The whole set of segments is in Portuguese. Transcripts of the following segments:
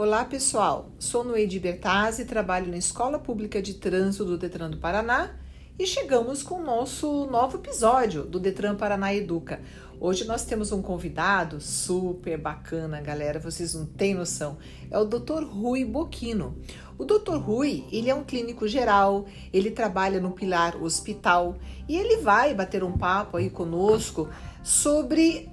Olá pessoal, sou Noedi Bertazzi, trabalho na Escola Pública de Trânsito do Detran do Paraná e chegamos com o nosso novo episódio do Detran Paraná Educa. Hoje nós temos um convidado super bacana, galera, vocês não têm noção. É o Dr. Rui Boquino. O Dr. Rui, ele é um clínico geral, ele trabalha no Pilar Hospital e ele vai bater um papo aí conosco sobre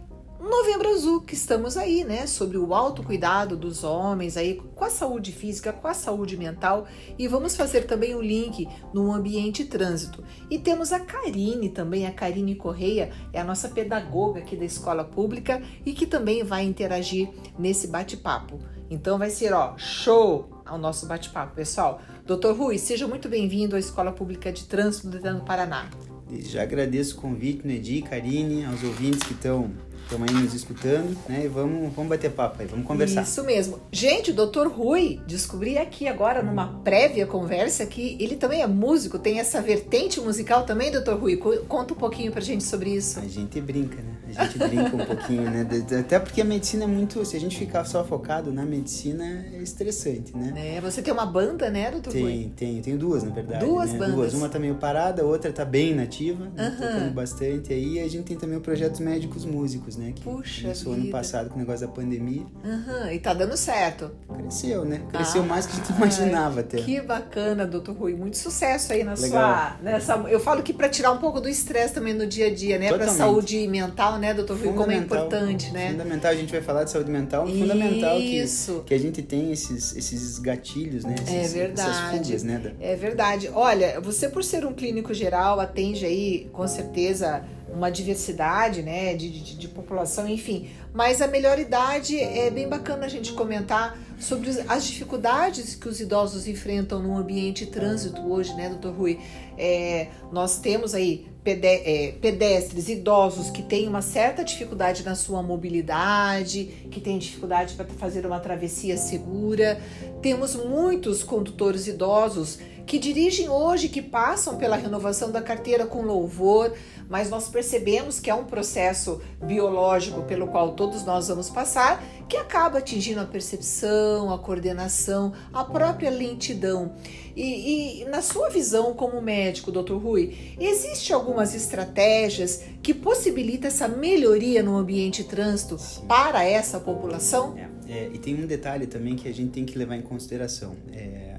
Novembro Azul, que estamos aí, né? Sobre o autocuidado dos homens aí com a saúde física, com a saúde mental. E vamos fazer também o link no ambiente trânsito. E temos a Karine também, a Karine Correia, é a nossa pedagoga aqui da escola pública e que também vai interagir nesse bate-papo. Então vai ser, ó, show ao nosso bate-papo, pessoal. Doutor Rui, seja muito bem-vindo à Escola Pública de Trânsito do Paraná. Já agradeço o convite, Nedi, Karine, aos ouvintes que estão estão aí nos escutando, né? E vamos, vamos bater papo aí, vamos conversar. Isso mesmo. Gente, o Dr. Rui, descobri aqui agora numa prévia conversa que ele também é músico, tem essa vertente musical também, Dr. Rui. Conta um pouquinho pra gente sobre isso. A gente brinca, né? A gente brinca um pouquinho, né? Até porque a medicina é muito. Se a gente ficar só focado na medicina, é estressante, né? É, você tem uma banda, né, doutor Tem, Rui? tenho. Duas, na verdade. Duas né? bandas. Duas. Uma tá meio parada, a outra tá bem nativa, né? Aham. tocando bastante. Aí a gente tem também o projeto Médicos Músicos, né? Que Puxa começou ano vida. passado com o negócio da pandemia. Aham, e tá dando certo. Cresceu, né? Cresceu Ah, mais que a gente imaginava até. Que bacana, doutor Rui. Muito sucesso aí na Legal. sua. Nessa, eu falo que para tirar um pouco do estresse também no dia a dia, né? Para saúde mental, né, doutor Rui? Como é importante, né? Fundamental, a gente vai falar de saúde mental. Fundamental que, Isso. que a gente tem esses, esses gatilhos, né? Esses, É Essas verdade. fugas, né? da- É verdade. Olha, você por ser um clínico geral atende aí com certeza uma diversidade, né, de, de, de população, enfim. Mas a melhor idade é bem bacana a gente comentar sobre as dificuldades que os idosos enfrentam no ambiente trânsito hoje, né, doutor Rui? É, nós temos aí é, pedestres, idosos que têm uma certa dificuldade na sua mobilidade, que têm dificuldade para fazer uma travessia segura. Temos muitos condutores idosos que dirigem hoje, que passam pela renovação da carteira com louvor, mas nós percebemos que é um processo biológico pelo qual todos nós vamos passar, que acaba atingindo a percepção, a coordenação, a própria lentidão. E, e na sua visão como médico, doutor Rui, existe algumas estratégias que possibilitam essa melhoria no ambiente trânsito Sim. para essa população? É, é, e tem um detalhe também que a gente tem que levar em consideração. É,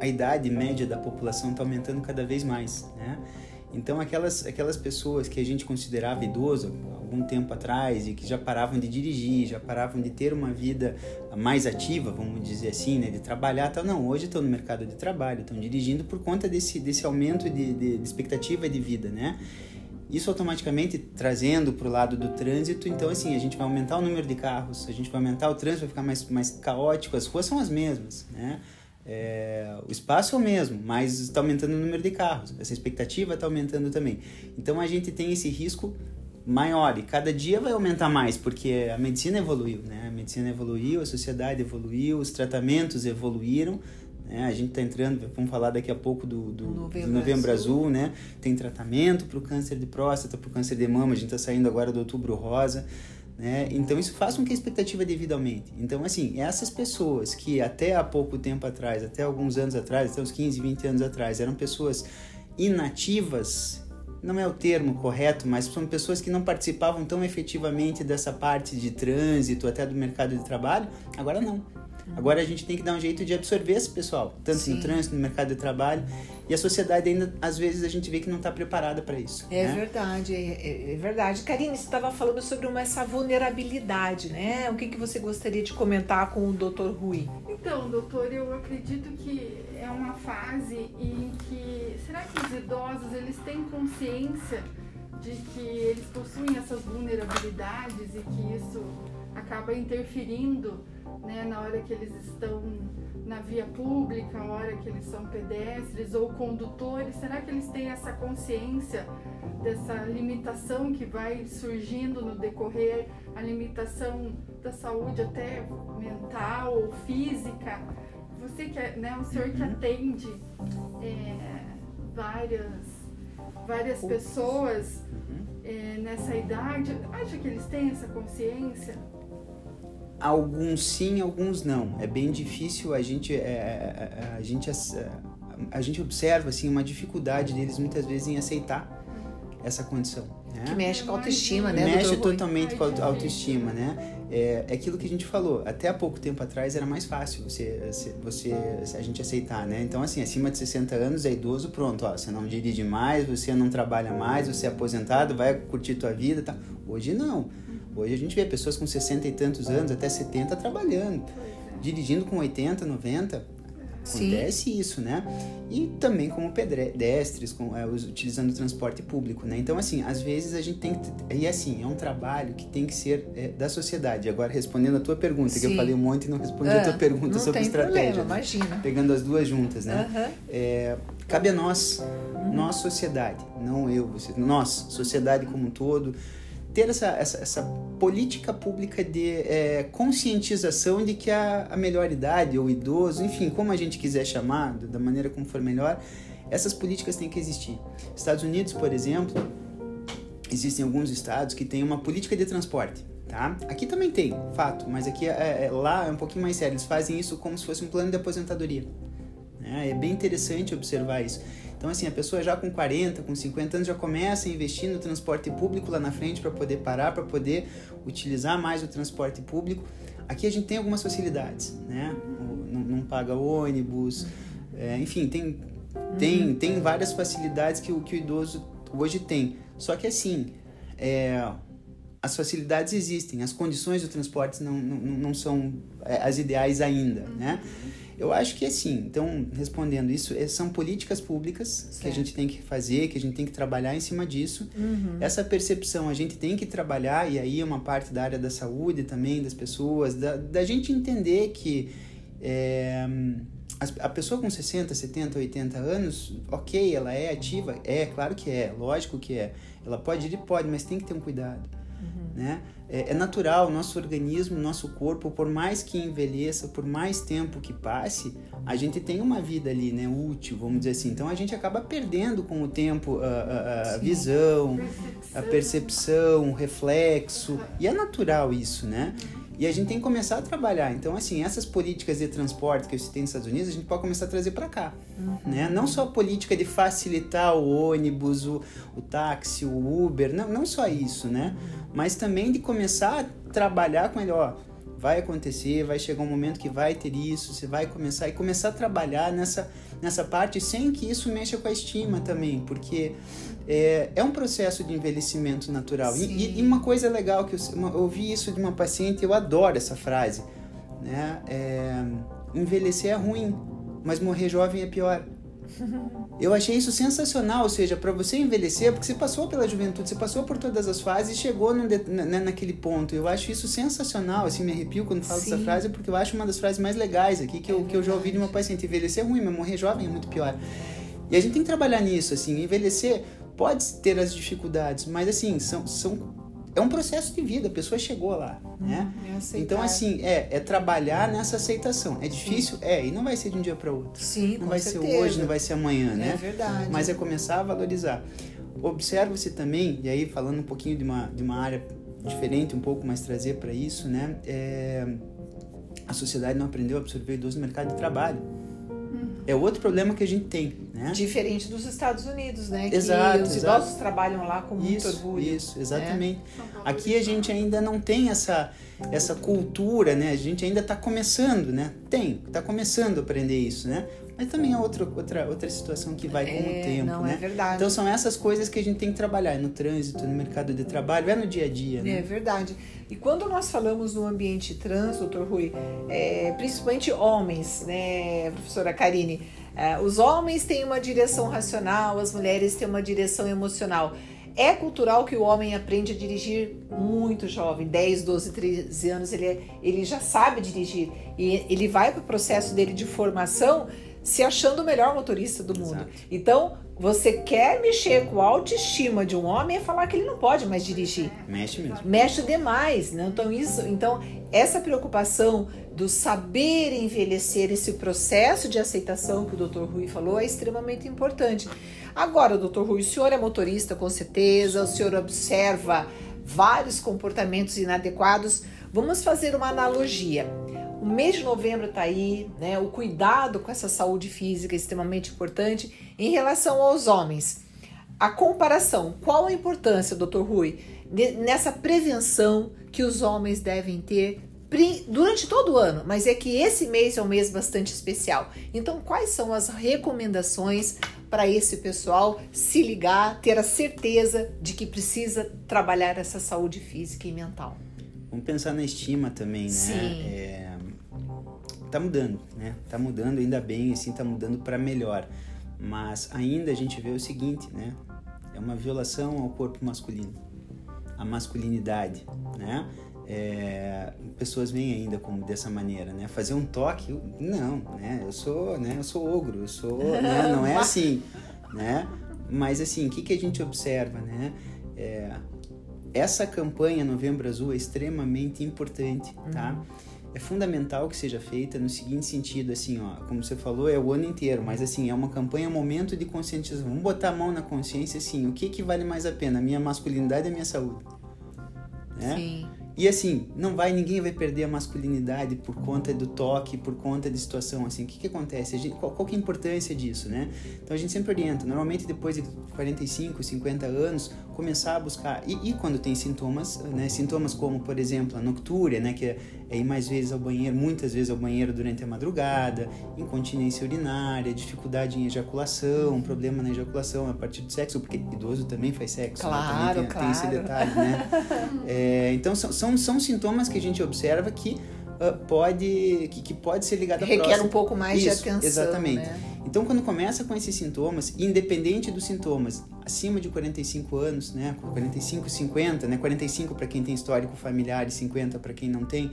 a idade média da população está aumentando cada vez mais, né? Então aquelas, aquelas pessoas que a gente considerava idoso algum tempo atrás e que já paravam de dirigir, já paravam de ter uma vida mais ativa, vamos dizer assim, né, de trabalhar, tal, não, hoje estão no mercado de trabalho, estão dirigindo por conta desse, desse aumento de, de, de expectativa de vida, né? Isso automaticamente trazendo para o lado do trânsito, então assim, a gente vai aumentar o número de carros, a gente vai aumentar o trânsito, vai ficar mais, mais caótico, as ruas são as mesmas, né? É, o espaço é o mesmo, mas está aumentando o número de carros, essa expectativa está aumentando também. Então a gente tem esse risco maior e cada dia vai aumentar mais, porque a medicina evoluiu, né? A medicina evoluiu, a sociedade evoluiu, os tratamentos evoluíram, né? A gente está entrando, vamos falar daqui a pouco do, do, Novembro do Novembro Azul. Azul, né? Tem tratamento para o câncer de próstata, para o câncer de mama, a gente está saindo agora do Outubro Rosa. Né? Então isso faz com que a expectativa de vida aumente. Então, assim, essas pessoas que até há pouco tempo atrás, até alguns anos atrás, até uns 15, 20 anos atrás, eram pessoas inativas, não é o termo correto, mas são pessoas que não participavam tão efetivamente dessa parte de trânsito, até do mercado de trabalho, agora não. Agora a gente tem que dar um jeito de absorver esse pessoal, tanto Sim. no trânsito, no mercado de trabalho, e a sociedade ainda, às vezes, a gente vê que não está preparada para isso. É né? verdade, é, é- é verdade. Karine, você estava falando sobre uma, essa vulnerabilidade, né? O que, que você gostaria de comentar com o Dr. Rui? Então, doutor, eu acredito que é uma fase em que será que os idosos eles têm consciência de que eles possuem essas vulnerabilidades e que isso acaba interferindo, né, na hora que eles estão na via pública, na hora que eles são pedestres ou condutores, será que eles têm essa consciência dessa limitação que vai surgindo no decorrer, a limitação da saúde até mental ou física? Você que é, né, o senhor que atende é, várias várias pessoas é, nessa idade, acha que eles têm essa consciência? Alguns sim, alguns não. É bem difícil a gente, é, é, é a, gente a gente observa assim uma dificuldade deles muitas vezes em aceitar essa condição. Né? Que mexe com a autoestima, né? Mexe totalmente com a autoestima, né? É, é, aquilo que a gente falou. Até há pouco tempo atrás era mais fácil você, você a gente aceitar, né? Então assim, acima de 60 anos é idoso, pronto, ó, você não dirige mais, você não trabalha mais, você é aposentado, vai curtir tua vida, tá? Hoje não. Hoje a gente vê pessoas com 60 e tantos anos, até 70 trabalhando, dirigindo com 80, 90 Acontece Sim. isso, né? E também como pedestres, com, é, utilizando o transporte público, né? Então, assim, às vezes a gente tem que... E assim, é um trabalho que tem que ser é, da sociedade. Agora, respondendo a tua pergunta, Sim. que eu falei um monte e não respondi a tua ah, pergunta não sobre tem estratégia. Problema, imagina. Pegando as duas juntas, né? Uhum. É, cabe a nós, nós sociedade, não eu, você, nós, sociedade como um todo, ter essa, essa, essa política pública de é, conscientização de que a, a melhor idade, ou idoso, enfim, como a gente quiser chamar, da maneira como for melhor, essas políticas têm que existir. Estados Unidos, por exemplo, existem alguns estados que têm uma política de transporte. Tá? Aqui também tem, fato, mas aqui é, é, lá é um pouquinho mais sério. Eles fazem isso como se fosse um plano de aposentadoria. Né? É bem interessante observar isso. Então, assim, a pessoa já com 40, com 50 anos já começa a investir no transporte público lá na frente para poder parar, para poder utilizar mais o transporte público. Aqui a gente tem algumas facilidades, né? Não, não paga ônibus, é, enfim, tem, tem, tem várias facilidades que o, que o idoso hoje tem. Só que assim, é, as facilidades existem, as condições do transporte não, não, não são é, as ideais ainda, né? Eu acho que assim, então, respondendo isso, é, são políticas públicas certo. que a gente tem que fazer, que a gente tem que trabalhar em cima disso. Uhum. Essa percepção a gente tem que trabalhar, e aí é uma parte da área da saúde também, das pessoas, da, da gente entender que é, a pessoa com 60, 70, 80 anos, ok, ela é ativa, é, claro que é, lógico que é. Ela pode ir, pode, mas tem que ter um cuidado. Uhum. Né? É, é natural, nosso organismo, nosso corpo, por mais que envelheça, por mais tempo que passe, a gente tem uma vida ali, né, útil, vamos dizer assim. Então a gente acaba perdendo com o tempo a, a, a visão, a percepção, o reflexo, e é natural isso, né? E a gente tem que começar a trabalhar. Então, assim, essas políticas de transporte que eu citei nos Estados Unidos, a gente pode começar a trazer para cá. Uhum. Né? Não só a política de facilitar o ônibus, o, o táxi, o Uber, não, não só isso, né? Mas também de começar a trabalhar com ele, ó, vai acontecer, vai chegar um momento que vai ter isso, você vai começar e começar a trabalhar nessa, nessa parte sem que isso mexa com a estima também, porque é, é um processo de envelhecimento natural. E, e, uma coisa legal que eu, eu ouvi isso de uma paciente, eu adoro essa frase, né? É, envelhecer é ruim, mas morrer jovem é pior. Eu achei isso sensacional, ou seja, para você envelhecer, porque você passou pela juventude, você passou por todas as fases e chegou no, né, naquele ponto. Eu acho isso sensacional, assim, me arrepio quando falo Sim. essa frase, porque eu acho uma das frases mais legais aqui que eu, é que eu já ouvi de uma paciente. Envelhecer é ruim, mas morrer jovem é muito pior. E a gente tem que trabalhar nisso, assim, envelhecer pode ter as dificuldades, mas assim, são, são é um processo de vida, a pessoa chegou lá, né? É então, assim, é, é trabalhar nessa aceitação. É difícil? Sim. É, e não vai ser de um dia para outro. Sim, Não vai certeza. ser hoje, não vai ser amanhã, é né? É verdade. Mas é começar a valorizar. Observa-se também, e aí falando um pouquinho de uma, de uma área diferente, um pouco mais trazer para isso, né? É, a sociedade não aprendeu a absorver idoso no mercado de trabalho é outro problema que a gente tem, né? Diferente dos Estados Unidos, né? Exato. Que os exato. idosos trabalham lá com muito isso, orgulho. Isso, exatamente. Né? Aqui a gente ainda não tem essa, essa cultura, né? A gente ainda está começando, né? Tem, está começando a aprender isso, né? Mas também é outra, outra, outra situação que vai com é, o tempo, não, né? É verdade. Então são essas coisas que a gente tem que trabalhar é no trânsito, no mercado de trabalho, é no dia a dia, né? É verdade. E quando nós falamos no ambiente trans, doutor Rui, é, principalmente homens, né, professora Karine, é, os homens têm uma direção racional, as mulheres têm uma direção emocional. É cultural que o homem aprende a dirigir muito jovem, 10, 12, 13 anos, ele, ele já sabe dirigir. E ele vai para o processo dele de formação se achando o melhor motorista do mundo. Exato. Então, você quer mexer com a autoestima de um homem é falar que ele não pode mais dirigir. Mexe mesmo. Mexe demais, né? Então isso, então essa preocupação do saber envelhecer, esse processo de aceitação que o Dr. Rui falou é extremamente importante. Agora, Dr. Rui, o senhor é motorista com certeza, o senhor observa vários comportamentos inadequados Vamos fazer uma analogia. O mês de novembro está aí, né? O cuidado com essa saúde física é extremamente importante em relação aos homens. A comparação, qual a importância, doutor Rui, nessa prevenção que os homens devem ter durante todo o ano, mas é que esse mês é um mês bastante especial. Então, quais são as recomendações para esse pessoal se ligar, ter a certeza de que precisa trabalhar essa saúde física e mental? Vamos pensar na estima também, né? Sim. É, tá mudando, né? Tá mudando, ainda bem, assim, tá mudando para melhor. Mas ainda a gente vê o seguinte, né? É uma violação ao corpo masculino, à masculinidade, né? É, pessoas veem ainda como dessa maneira, né? Fazer um toque, não, né? Eu sou, né? Eu sou ogro, eu sou, né? não é assim, né? Mas assim, o que, que a gente observa, né? É, essa campanha Novembro Azul é extremamente importante, tá? Uhum. É fundamental que seja feita no seguinte sentido, assim, ó, como você falou, é o ano inteiro, mas assim, é uma campanha, momento de conscientização. Vamos botar a mão na consciência, assim, o que que vale mais a pena, a minha masculinidade e a minha saúde? Né? Sim. E assim, não vai, ninguém vai perder a masculinidade por conta do toque, por conta de situação assim. O que que acontece? Gente, qual, qual que é a importância disso, né? Então a gente sempre orienta, normalmente depois de 45, 50 anos, começar a buscar. E, e quando tem sintomas, né? Sintomas como, por exemplo, a noctúria, né? Que é, é ir mais vezes ao banheiro, muitas vezes ao banheiro durante a madrugada, incontinência urinária, dificuldade em ejaculação, problema na ejaculação a partir do sexo, porque idoso também faz sexo, claro, né? Também tem, claro. tem esse detalhe, né? é, então são, são, são sintomas que a gente observa que uh, pode que, que, pode ser ligado à Requer próstata. um pouco mais Isso, de atenção. Exatamente. Né? Então, quando começa com esses sintomas, independente dos sintomas, acima de 45 anos, né, 45, 50, né, 45 para quem tem histórico familiar e 50 para quem não tem,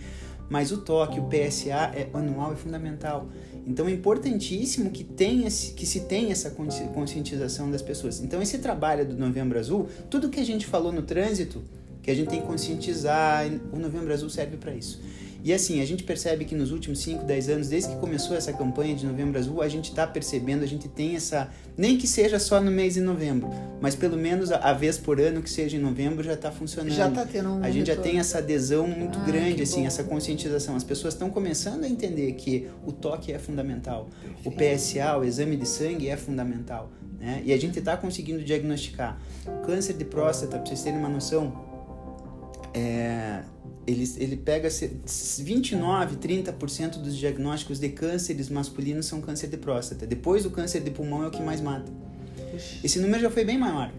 mas o toque, o PSA é anual é fundamental. Então é importantíssimo que tenha que se tenha essa conscientização das pessoas. Então esse trabalho do Novembro Azul, tudo que a gente falou no trânsito, que a gente tem que conscientizar, o Novembro Azul serve para isso. E assim, a gente percebe que nos últimos 5, 10 anos, desde que começou essa campanha de Novembro Azul, a gente está percebendo, a gente tem essa. Nem que seja só no mês de novembro, mas pelo menos a, a vez por ano que seja em novembro já está funcionando. Já está tendo um. A gente já tem essa adesão muito ah, grande, assim, bom. essa conscientização. As pessoas estão começando a entender que o toque é fundamental, Perfeito. o PSA, o exame de sangue é fundamental. Né? E a gente está conseguindo diagnosticar. O câncer de próstata, para vocês terem uma noção, é, ele, ele pega 29, 30% dos diagnósticos de cânceres masculinos são câncer de próstata. Depois do câncer de pulmão é o que mais mata. Esse número já foi bem maior.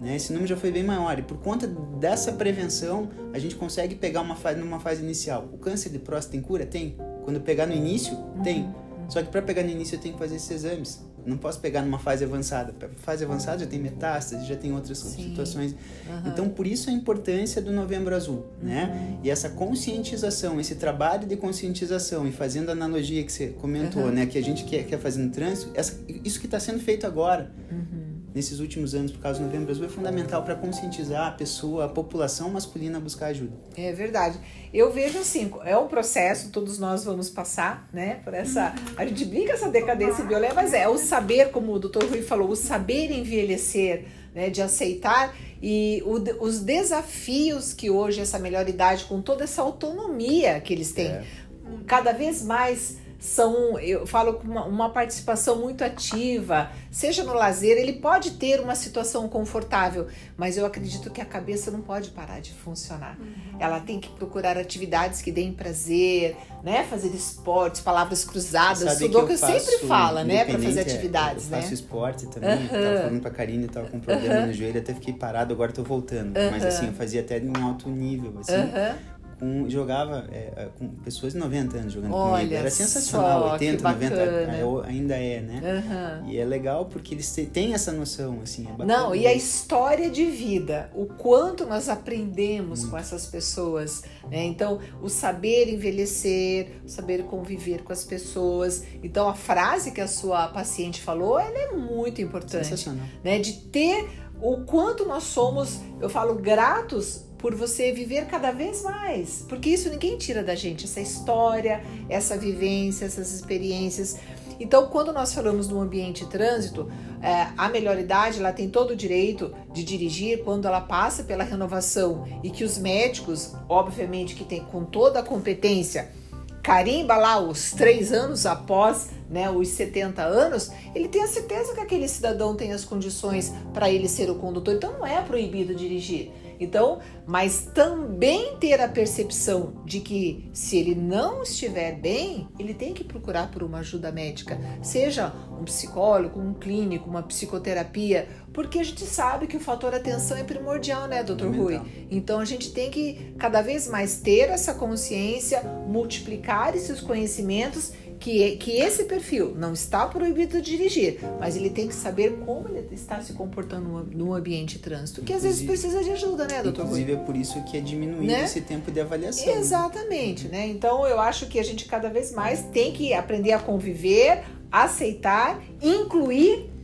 Né? Esse número já foi bem maior. E por conta dessa prevenção, a gente consegue pegar uma fase numa fase inicial. O câncer de próstata tem cura? Tem. Quando pegar no início, tem. Uhum. Só que para pegar no início eu tenho que fazer esses exames. Não posso pegar numa fase avançada. Fase avançada já tem metástase, já tem outras Sim. situações. Uhum. Então, por isso a importância do Novembro Azul, né? uhum. E essa conscientização, esse trabalho de conscientização e fazendo a analogia que você comentou, né? Que a gente quer, quer fazer no trânsito, essa, isso que está sendo feito agora. Uhum nesses últimos anos por causa do Novembro Azul é fundamental para conscientizar a pessoa, a população masculina a buscar ajuda. É verdade. Eu vejo assim, é um processo, todos nós vamos passar, né, por essa, a gente brinca essa decadência biológica, mas é o saber, como o Dr. Rui falou, o saber envelhecer, né, de aceitar e o, os desafios que hoje essa melhor idade com toda essa autonomia que eles têm, é. cada vez mais são, eu falo com uma, uma, participação muito ativa, seja no lazer, ele pode ter uma situação confortável, mas eu acredito que a cabeça não pode parar de funcionar. Uhum. Ela tem que procurar atividades que deem prazer, né? Fazer esportes, palavras cruzadas, tudo que, que sempre fala, né? Para fazer atividades, eu né? faço esporte também, uhum. tava falando pra Karine, tava com um problema uhum. no joelho, até fiquei parado, agora tô voltando. Mas assim, eu fazia até em alto nível, assim com, jogava é, é com pessoas de 90 anos jogando Olha comigo. Era sensacional, só, 80, 90, ainda é, né? Uhum. E é legal porque eles têm essa noção, assim. É Não, e a história de vida, o quanto nós aprendemos Muito. com essas pessoas, né? Então, o saber envelhecer, o saber conviver com as pessoas. Então, a frase que a sua paciente falou, ela é muito importante. Sensacional. Né? De ter o quanto nós somos, eu falo, gratos por você viver cada vez mais, porque isso ninguém tira da gente, essa história, essa vivência, essas experiências. Então, quando nós falamos no ambiente trânsito, é, a melhor idade ela tem todo o direito de dirigir quando ela passa pela renovação e que os médicos, obviamente, que tem com toda a competência, carimba lá os três anos após né, os 70 anos, ele tem a certeza que aquele cidadão tem as condições para ele ser o condutor. Então não é proibido dirigir. Então, mas também ter a percepção de que se ele não estiver bem, ele tem que procurar por uma ajuda médica, seja um psicólogo, um clínico, uma psicoterapia, porque a gente sabe que o fator atenção é primordial, né, doutor Rui? Então a gente tem que cada vez mais ter essa consciência, multiplicar esses conhecimentos que, que esse perfil não está proibido de dirigir, mas ele tem que saber como ele está se comportando no, ambiente trânsito, que às vezes precisa de ajuda, né, doutor? Inclusive é por isso que é diminuído né? esse tempo de avaliação. Exatamente, né? Então eu acho que a gente cada vez mais tem que aprender a conviver, aceitar, incluir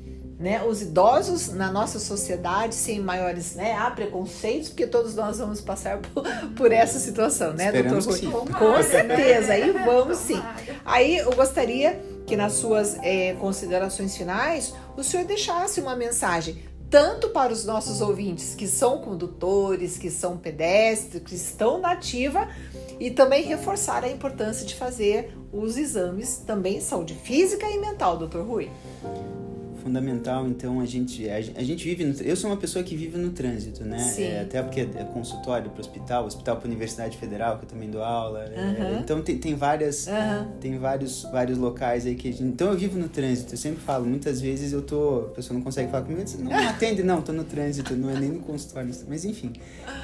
né, os idosos na nossa sociedade sem maiores né, há preconceitos, porque todos nós vamos passar por, por essa situação, né, Esperamos doutor Rui? Com certeza, aí vamos sim. Aí eu gostaria que nas suas é, considerações finais o senhor deixasse uma mensagem tanto para os nossos ouvintes que são condutores, que são pedestres, que estão na ativa, e também reforçar a importância de fazer os exames também saúde física e mental, doutor Rui fundamental, então, a gente, a, a, gente vive, no, eu sou uma pessoa que vive no trânsito, né? É, até porque é consultório para o hospital, hospital para a Universidade Federal, que eu também dou aula. É, então, tem, tem várias, tem vários, vários locais aí que gente, então eu vivo no trânsito, eu sempre falo, muitas vezes eu tô, a pessoa não consegue falar comigo, não, não atende, não, tô no trânsito, não é nem no consultório, mas enfim,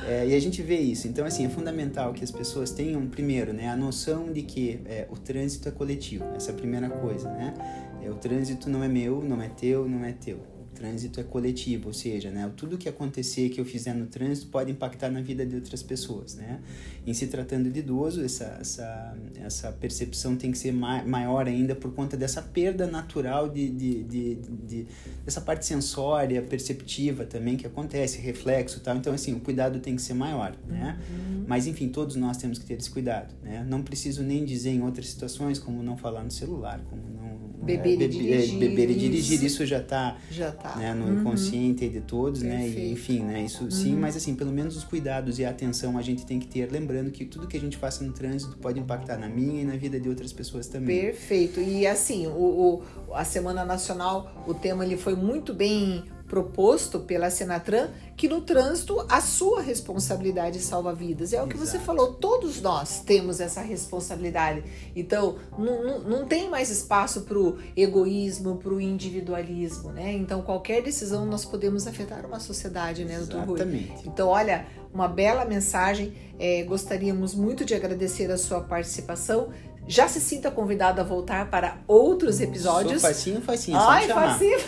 é, e a gente vê isso, então, assim, é fundamental que as pessoas tenham, primeiro, né, a noção de que é, o trânsito é coletivo, essa é a primeira coisa, né? É, o trânsito não é meu, não é teu, não é teu trânsito é coletivo, ou seja, né, tudo que acontecer que eu fizer no trânsito pode impactar na vida de outras pessoas, né? Em se tratando de idoso, essa, essa, essa percepção tem que ser ma maior ainda por conta dessa perda natural de, de, de, de, dessa parte sensória, perceptiva também que acontece, reflexo tal. Então, assim, o cuidado tem que ser maior, né? Uhum. Mas, enfim, todos nós temos que ter esse cuidado, né? Não preciso nem dizer em outras situações, como não falar no celular, como não... Beber é, e dirigir. É, beber e dirigir, isso já está... Tá né, no uhum. inconsciente de todos, Perfeito. né, e, enfim, né, isso uhum. sim, mas assim, pelo menos os cuidados e a atenção a gente tem que ter, lembrando que tudo que a gente faça no trânsito pode impactar na minha e na vida de outras pessoas também. Perfeito, e assim, o, o a Semana Nacional, o tema ele foi muito bem proposto pela Senatran que no trânsito a sua responsabilidade salva vidas. É o que Exato. você falou, todos nós temos essa responsabilidade. Então, não, não, não tem mais espaço para o egoísmo, para o individualismo, né? Então, qualquer decisão nós podemos afetar uma sociedade, né, doutor Rui? Exatamente. Então, olha, uma bela mensagem. É, gostaríamos muito de agradecer a sua participação. Já se sinta convidado a voltar para outros episódios. Sou facinho, facinho. Ai, facinho.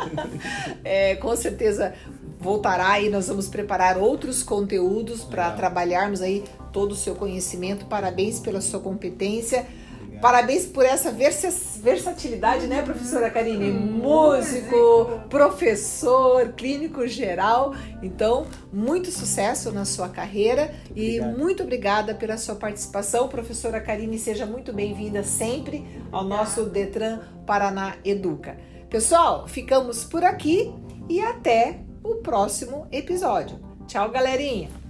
é, com certeza voltará e nós vamos preparar outros conteúdos para trabalharmos aí todo o seu conhecimento. Parabéns pela sua competência. Parabéns por essa versatilidade, né, professora Karine? Músico, professor, clínico geral. Então, muito sucesso na sua carreira e Obrigado. muito obrigada pela sua participação, professora Karine. Seja muito bem-vinda sempre ao nosso Detran Paraná Educa. Pessoal, ficamos por aqui e até o próximo episódio. Tchau, galerinha!